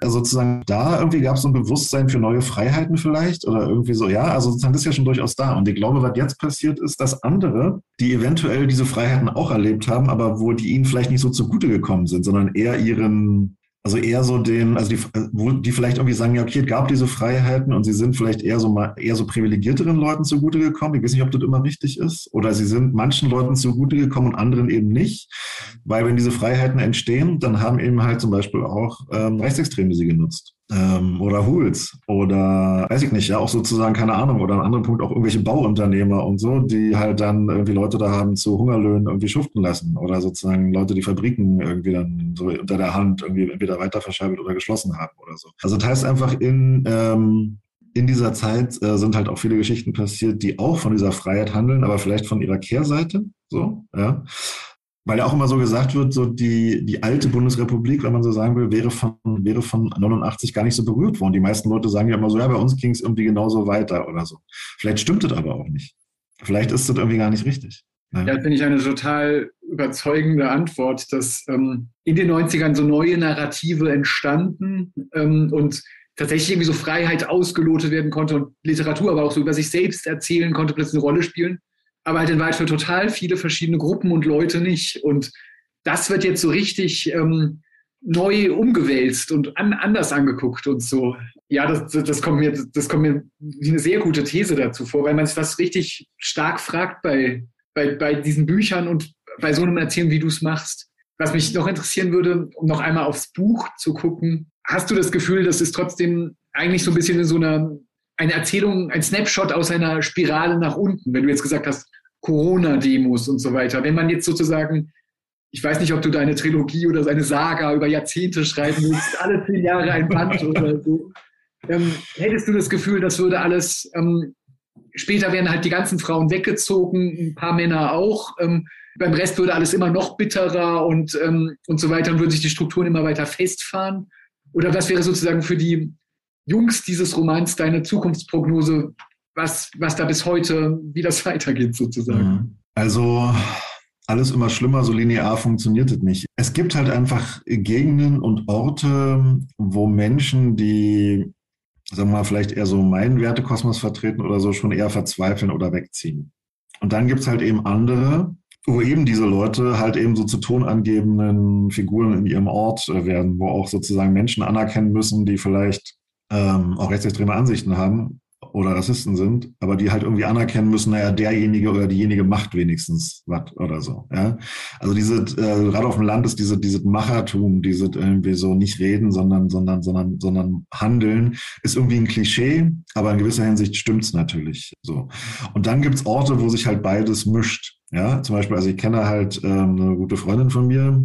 Also sozusagen da irgendwie gab es so ein Bewusstsein für neue Freiheiten vielleicht oder irgendwie so, ja, also sozusagen das ist ja schon durchaus da. Und ich glaube, was jetzt passiert ist, dass andere, die eventuell diese Freiheiten auch erlebt haben, aber wo die ihnen vielleicht nicht so zugute gekommen sind, sondern eher ihren also eher so den, also die, wo die vielleicht irgendwie sagen, ja, okay, es gab diese Freiheiten und sie sind vielleicht eher so mal eher so privilegierteren Leuten zugute gekommen. Ich weiß nicht, ob das immer richtig ist. Oder sie sind manchen Leuten zugute gekommen und anderen eben nicht. Weil wenn diese Freiheiten entstehen, dann haben eben halt zum Beispiel auch ähm, Rechtsextreme sie genutzt ähm, oder Hools oder weiß ich nicht, ja, auch sozusagen, keine Ahnung, oder an anderen Punkt auch irgendwelche Bauunternehmer und so, die halt dann irgendwie Leute da haben zu Hungerlöhnen irgendwie schuften lassen oder sozusagen Leute, die Fabriken irgendwie dann so unter der Hand irgendwie entweder weiter verschaltet oder geschlossen haben oder so. Also das heißt einfach in, ähm, in dieser Zeit äh, sind halt auch viele Geschichten passiert, die auch von dieser Freiheit handeln, aber vielleicht von ihrer Kehrseite, so, ja weil ja auch immer so gesagt wird, so die, die alte Bundesrepublik, wenn man so sagen will, wäre von, wäre von 89 gar nicht so berührt worden. Die meisten Leute sagen ja immer so, ja, bei uns ging es irgendwie genauso weiter oder so. Vielleicht stimmt das aber auch nicht. Vielleicht ist das irgendwie gar nicht richtig. Ne? Ja, finde ich eine total überzeugende Antwort, dass ähm, in den 90ern so neue Narrative entstanden ähm, und tatsächlich irgendwie so Freiheit ausgelotet werden konnte und Literatur aber auch so über sich selbst erzählen konnte, plötzlich eine Rolle spielen aber halt in Wahrheit für total viele verschiedene Gruppen und Leute nicht. Und das wird jetzt so richtig ähm, neu umgewälzt und an, anders angeguckt und so. Ja, das, das, kommt mir, das kommt mir wie eine sehr gute These dazu vor, weil man sich das richtig stark fragt bei, bei, bei diesen Büchern und bei so einem Erzählen, wie du es machst. Was mich noch interessieren würde, um noch einmal aufs Buch zu gucken, hast du das Gefühl, das ist trotzdem eigentlich so ein bisschen in so einer eine Erzählung, ein Snapshot aus einer Spirale nach unten, wenn du jetzt gesagt hast, Corona-Demos und so weiter. Wenn man jetzt sozusagen, ich weiß nicht, ob du deine Trilogie oder eine Saga über Jahrzehnte schreiben willst, alle zehn Jahre ein Band <laughs> oder so, ähm, hättest du das Gefühl, das würde alles, ähm, später werden halt die ganzen Frauen weggezogen, ein paar Männer auch, ähm, beim Rest würde alles immer noch bitterer und, ähm, und so weiter und würden sich die Strukturen immer weiter festfahren? Oder was wäre sozusagen für die Jungs dieses Romans deine Zukunftsprognose, was, was da bis heute, wie das <laughs> weitergeht sozusagen? Mhm. Also alles immer schlimmer, so linear funktioniert es nicht. Es gibt halt einfach Gegenden und Orte, wo Menschen, die, sagen wir mal, vielleicht eher so meinen Wertekosmos vertreten oder so, schon eher verzweifeln oder wegziehen. Und dann gibt es halt eben andere, wo eben diese Leute halt eben so zu tonangebenden Figuren in ihrem Ort werden, wo auch sozusagen Menschen anerkennen müssen, die vielleicht ähm, auch rechtsextreme Ansichten haben oder Rassisten sind, aber die halt irgendwie anerkennen müssen, naja, derjenige oder diejenige macht wenigstens was oder so. Ja? Also diese, äh, gerade auf dem Land ist diese, diese Machertum, diese irgendwie so nicht reden, sondern, sondern, sondern, sondern handeln, ist irgendwie ein Klischee, aber in gewisser Hinsicht stimmt's natürlich so. Und dann gibt's Orte, wo sich halt beides mischt. Ja, zum Beispiel, also ich kenne halt ähm, eine gute Freundin von mir,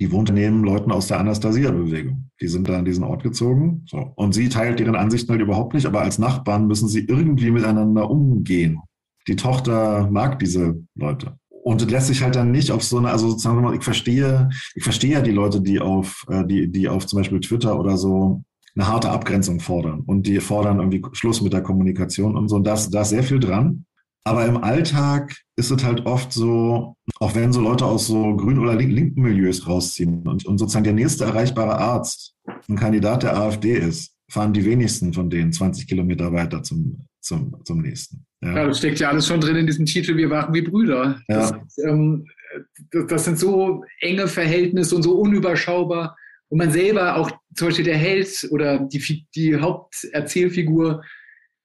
die wohnt neben Leuten aus der Anastasia-Bewegung. Die sind da an diesen Ort gezogen. So. Und sie teilt deren Ansichten halt überhaupt nicht, aber als Nachbarn müssen sie irgendwie miteinander umgehen. Die Tochter mag diese Leute. Und das lässt sich halt dann nicht auf so eine, also sozusagen, ich verstehe, ich verstehe ja die Leute, die auf, äh, die, die auf zum Beispiel Twitter oder so eine harte Abgrenzung fordern. Und die fordern irgendwie Schluss mit der Kommunikation und so. Und da ist, da ist sehr viel dran. Aber im Alltag ist es halt oft so, auch wenn so Leute aus so grünen oder linken Milieus rausziehen und, und sozusagen der nächste erreichbare Arzt ein Kandidat der AfD ist, fahren die wenigsten von denen 20 Kilometer weiter zum, zum, zum nächsten. Ja. ja das steckt ja alles schon drin in diesem Titel, wir waren wie Brüder. Ja. Das, ähm, das sind so enge Verhältnisse und so unüberschaubar. Und man selber, auch zum Beispiel der Held oder die, die Haupterzählfigur,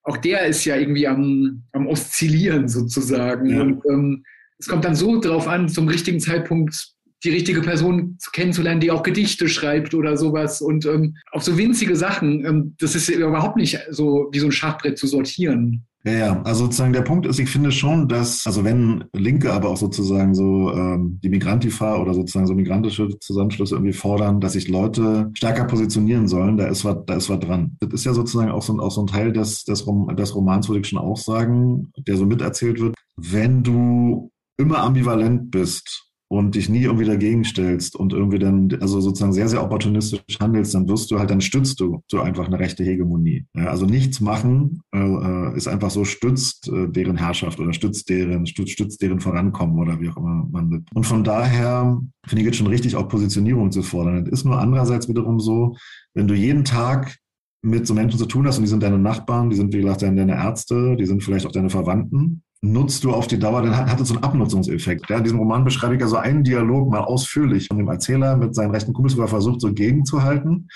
auch der ist ja irgendwie am, am Oszillieren sozusagen. Ja. Und ähm, es kommt dann so drauf an, zum richtigen Zeitpunkt die richtige Person kennenzulernen, die auch Gedichte schreibt oder sowas. Und ähm, auf so winzige Sachen, ähm, das ist überhaupt nicht so wie so ein Schachbrett zu sortieren. Ja, ja, also sozusagen der Punkt ist, ich finde schon, dass, also wenn Linke, aber auch sozusagen so ähm, die Migrantifa oder sozusagen so migrantische Zusammenschlüsse irgendwie fordern, dass sich Leute stärker positionieren sollen, da ist was, da ist was dran. Das ist ja sozusagen auch so, auch so ein Teil des, des, Rom des Romans, würde ich schon auch sagen, der so miterzählt wird. Wenn du immer ambivalent bist und dich nie irgendwie dagegen stellst und irgendwie dann, also sozusagen sehr, sehr opportunistisch handelst, dann wirst du halt, dann stützt du so einfach eine rechte Hegemonie. Ja, also nichts machen äh, äh, ist einfach so, stützt äh, deren Herrschaft oder stützt deren, stützt, stützt deren Vorankommen oder wie auch immer man wird. Und von daher finde ich jetzt schon richtig, auch Positionierung zu fordern. Es ist nur andererseits wiederum so, wenn du jeden Tag mit so Menschen zu tun hast und die sind deine Nachbarn, die sind, wie gesagt, deine Ärzte, die sind vielleicht auch deine Verwandten nutzt du auf die Dauer, dann hat, hat es so einen Abnutzungseffekt. Ja, in diesem Roman beschreibe ich ja so einen Dialog mal ausführlich von dem Erzähler mit seinen rechten Kumpels, wo er versucht, so gegenzuhalten.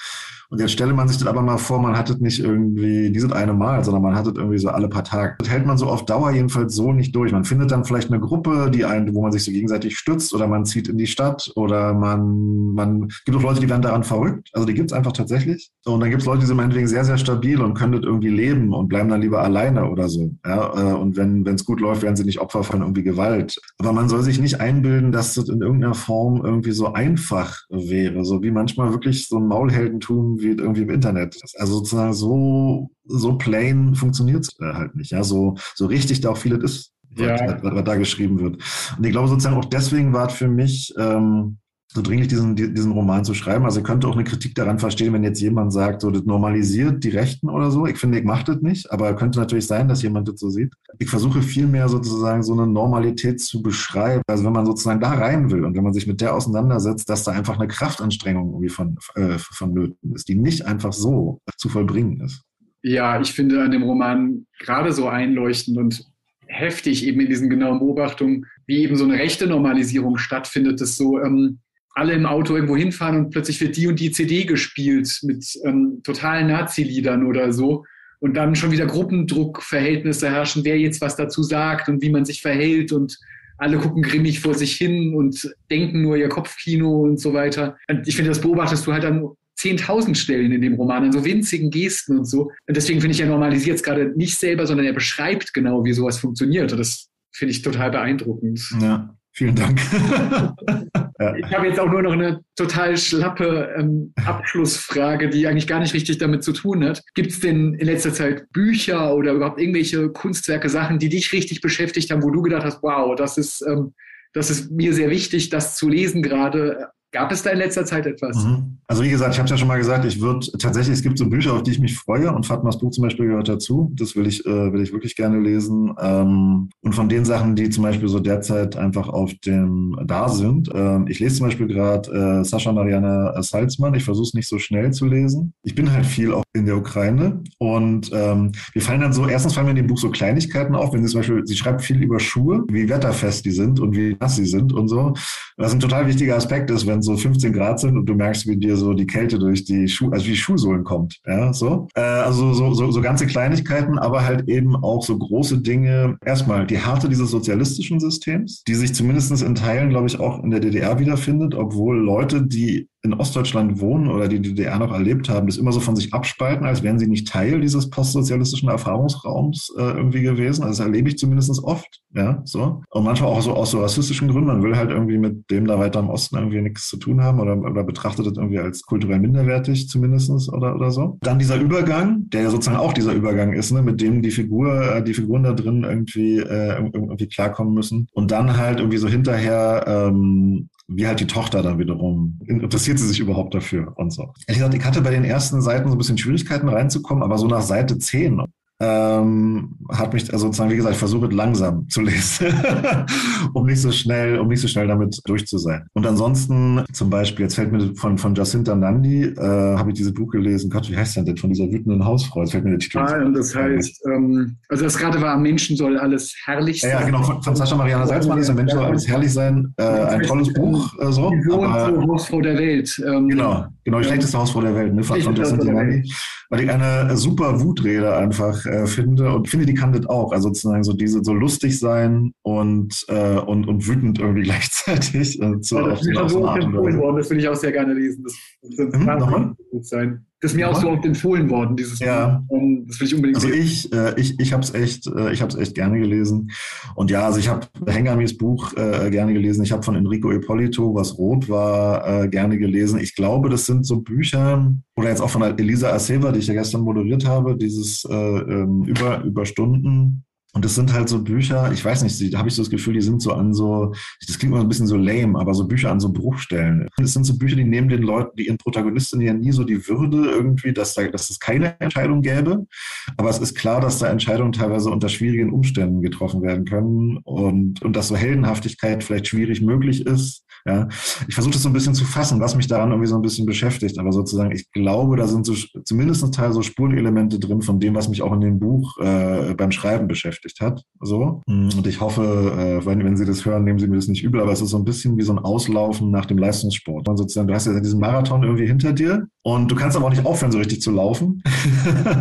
Und jetzt stelle man sich das aber mal vor, man hat es nicht irgendwie dieses eine Mal, sondern man hat es irgendwie so alle paar Tage. Das hält man so auf Dauer jedenfalls so nicht durch. Man findet dann vielleicht eine Gruppe, die einen, wo man sich so gegenseitig stützt oder man zieht in die Stadt oder man, man gibt auch Leute, die werden daran verrückt. Also die gibt es einfach tatsächlich. Und dann gibt es Leute, die sind meinetwegen sehr, sehr stabil und können das irgendwie leben und bleiben dann lieber alleine oder so. Ja, äh, und wenn es gut läuft, werden sie nicht Opfer von irgendwie Gewalt. Aber man soll sich nicht einbilden, dass das in irgendeiner Form irgendwie so einfach wäre. So wie manchmal wirklich so ein Maulheldentum wie irgendwie im Internet. Also sozusagen so, so plain funktioniert es halt nicht. Ja, so, so richtig da auch vieles ist, ja. was, was, da geschrieben wird. Und ich glaube sozusagen auch deswegen war es für mich, ähm, so dringlich diesen, diesen Roman zu schreiben. Also ich könnte auch eine Kritik daran verstehen, wenn jetzt jemand sagt, so das normalisiert die Rechten oder so. Ich finde, ich mache das nicht, aber könnte natürlich sein, dass jemand das so sieht. Ich versuche vielmehr sozusagen so eine Normalität zu beschreiben. Also wenn man sozusagen da rein will und wenn man sich mit der auseinandersetzt, dass da einfach eine Kraftanstrengung irgendwie von, äh, vonnöten ist, die nicht einfach so zu vollbringen ist. Ja, ich finde an dem Roman gerade so einleuchtend und heftig eben in diesen genauen Beobachtungen, wie eben so eine rechte Normalisierung stattfindet, das so, ähm, alle im Auto irgendwo hinfahren und plötzlich wird die und die CD gespielt mit ähm, totalen Nazi-Liedern oder so. Und dann schon wieder Gruppendruckverhältnisse herrschen, wer jetzt was dazu sagt und wie man sich verhält und alle gucken grimmig vor sich hin und denken nur ihr Kopfkino und so weiter. Und ich finde, das beobachtest du halt an 10.000 Stellen in dem Roman, an so winzigen Gesten und so. Und deswegen finde ich, er normalisiert es gerade nicht selber, sondern er beschreibt genau, wie sowas funktioniert. Und das finde ich total beeindruckend. Ja. Vielen Dank. <laughs> Ich habe jetzt auch nur noch eine total schlappe ähm, Abschlussfrage, die eigentlich gar nicht richtig damit zu tun hat. Gibt es denn in letzter Zeit Bücher oder überhaupt irgendwelche Kunstwerke, Sachen, die dich richtig beschäftigt haben, wo du gedacht hast, wow, das ist, ähm, das ist mir sehr wichtig, das zu lesen gerade? Gab es da in letzter Zeit etwas? Mhm. Also wie gesagt, ich habe es ja schon mal gesagt, ich würde tatsächlich, es gibt so Bücher, auf die ich mich freue und Fatmas Buch zum Beispiel gehört dazu. Das will ich, äh, will ich wirklich gerne lesen. Ähm, und von den Sachen, die zum Beispiel so derzeit einfach auf dem da sind. Ähm, ich lese zum Beispiel gerade äh, Sascha Mariana Salzmann. Ich versuche es nicht so schnell zu lesen. Ich bin halt viel auch in der Ukraine und ähm, wir fallen dann so, erstens fallen mir in dem Buch so Kleinigkeiten auf, wenn sie zum Beispiel, sie schreibt viel über Schuhe, wie wetterfest die sind und wie nass sie sind und so. Was ein total wichtiger Aspekt ist, wenn so 15 Grad sind und du merkst, wie dir so die Kälte durch die Schuhe, also wie die Schuhsohlen kommt. Ja, so. Äh, also so, so, so ganze Kleinigkeiten, aber halt eben auch so große Dinge. Erstmal die Härte dieses sozialistischen Systems, die sich zumindest in Teilen, glaube ich, auch in der DDR wiederfindet, obwohl Leute, die in Ostdeutschland wohnen oder die DDR noch erlebt haben, das immer so von sich abspalten, als wären sie nicht Teil dieses postsozialistischen Erfahrungsraums äh, irgendwie gewesen. Also das erlebe ich zumindest oft, ja, so. Und manchmal auch so aus so rassistischen Gründen. Man will halt irgendwie mit dem da weiter im Osten irgendwie nichts zu tun haben oder, oder betrachtet das irgendwie als kulturell minderwertig zumindestens oder, oder so. Dann dieser Übergang, der ja sozusagen auch dieser Übergang ist, ne, mit dem die Figur, äh, die Figuren da drin irgendwie, äh, irgendwie klarkommen müssen. Und dann halt irgendwie so hinterher ähm, wie halt die Tochter dann wiederum, interessiert sie sich überhaupt dafür und so. Ehrlich gesagt, ich hatte bei den ersten Seiten so ein bisschen Schwierigkeiten reinzukommen, aber so nach Seite 10 ähm, hat mich, also sozusagen, wie gesagt, versuche langsam zu lesen, <laughs> um nicht so schnell, um nicht so schnell damit durch zu sein. Und ansonsten, zum Beispiel, jetzt fällt mir von, von Jacinta Nandi, äh, habe ich dieses Buch gelesen, Gott, wie heißt denn das, von dieser wütenden Hausfrau, jetzt fällt mir der Titel. Ah, und das heißt, ähm, also das gerade war, am Menschen soll alles herrlich sein. Ja, ja genau, von, von Sascha Mariana Salzmann ist, am Menschen soll alles herrlich sein, äh, ein tolles Buch, äh, so. Die aber, Hausfrau der Welt. Ähm, genau, genau, die schlechteste Hausfrau der Welt, ne, von, von Jacinta Nandi weil ich eine super Wutrede einfach äh, finde und finde, die kann das auch. Also sozusagen so diese so lustig sein und, äh, und, und wütend irgendwie <laughs> gleichzeitig. Äh, zu, ja, das ist mir so worden, das will ich auch sehr gerne lesen. Das, das hm, gut sein. Das ist mir auch so oft empfohlen worden, dieses ja. Buch. Das will ich unbedingt Also lesen. ich, äh, ich, ich habe es echt, äh, ich habe echt gerne gelesen. Und ja, also ich habe Hengamis Buch äh, gerne gelesen. Ich habe von Enrico Ippolito, was rot war, äh, gerne gelesen. Ich glaube, das sind so Bücher, oder jetzt auch von Elisa Aceva, die ich ja gestern moderiert habe, dieses äh, ähm, über, über Stunden und das sind halt so Bücher, ich weiß nicht, da habe ich so das Gefühl, die sind so an so, das klingt immer ein bisschen so lame, aber so Bücher an so Bruchstellen. Das sind so Bücher, die nehmen den Leuten, die ihren Protagonistinnen ja nie so die Würde irgendwie, dass, da, dass es keine Entscheidung gäbe. Aber es ist klar, dass da Entscheidungen teilweise unter schwierigen Umständen getroffen werden können und, und dass so Heldenhaftigkeit vielleicht schwierig möglich ist. Ja, ich versuche das so ein bisschen zu fassen, was mich daran irgendwie so ein bisschen beschäftigt. Aber sozusagen, ich glaube, da sind so zumindest ein Teil so Spurenelemente drin von dem, was mich auch in dem Buch äh, beim Schreiben beschäftigt beschäftigt hat. So. Und ich hoffe, äh, wenn, wenn Sie das hören, nehmen Sie mir das nicht übel, aber es ist so ein bisschen wie so ein Auslaufen nach dem Leistungssport. Und sozusagen, du hast ja diesen Marathon irgendwie hinter dir und du kannst aber auch nicht aufhören, so richtig zu laufen.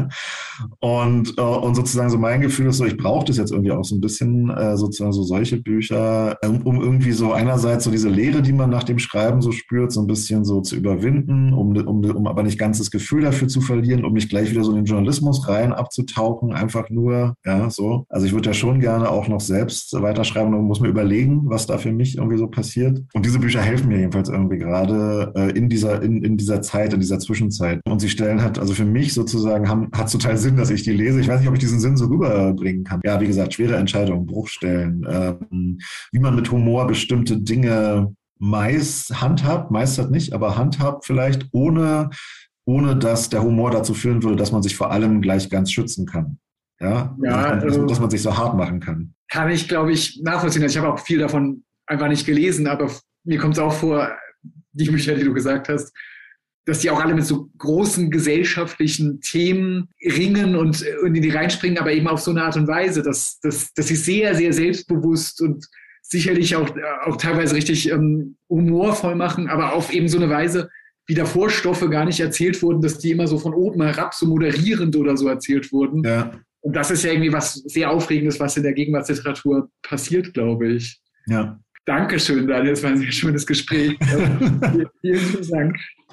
<laughs> und, äh, und sozusagen so mein Gefühl ist so, ich brauche das jetzt irgendwie auch so ein bisschen, äh, sozusagen so solche Bücher, um, um irgendwie so einerseits so diese Lehre, die man nach dem Schreiben so spürt, so ein bisschen so zu überwinden, um, um, um aber nicht ganz das Gefühl dafür zu verlieren, um nicht gleich wieder so in den Journalismus rein abzutauchen, einfach nur, ja, so. Also ich würde ja schon gerne auch noch selbst weiterschreiben und muss mir überlegen, was da für mich irgendwie so passiert. Und diese Bücher helfen mir jedenfalls irgendwie gerade äh, in dieser, in, in dieser Zeit, in dieser Zwischenzeit. Und sie stellen halt, also für mich sozusagen haben, hat total Sinn, dass ich die lese. Ich weiß nicht, ob ich diesen Sinn so rüberbringen kann. Ja, wie gesagt, schwere Entscheidungen, Bruchstellen, ähm, wie man mit Humor bestimmte Dinge meist handhabt, meistert nicht, aber handhabt vielleicht, ohne, ohne dass der Humor dazu führen würde, dass man sich vor allem gleich ganz schützen kann. Ja, ja dass, man, also, dass man sich so hart machen kann. Kann ich, glaube ich, nachvollziehen. Also ich habe auch viel davon einfach nicht gelesen, aber mir kommt es auch vor, die Bücher, die du gesagt hast, dass die auch alle mit so großen gesellschaftlichen Themen ringen und, und in die reinspringen, aber eben auf so eine Art und Weise, dass, dass, dass sie sehr, sehr selbstbewusst und sicherlich auch, auch teilweise richtig ähm, humorvoll machen, aber auf eben so eine Weise, wie da Vorstoffe gar nicht erzählt wurden, dass die immer so von oben herab so moderierend oder so erzählt wurden. Ja. Und das ist ja irgendwie was sehr Aufregendes, was in der Gegenwartsliteratur passiert, glaube ich. Ja. Dankeschön, Daniel. Es war ein sehr schönes Gespräch. <laughs> Vielen Dank.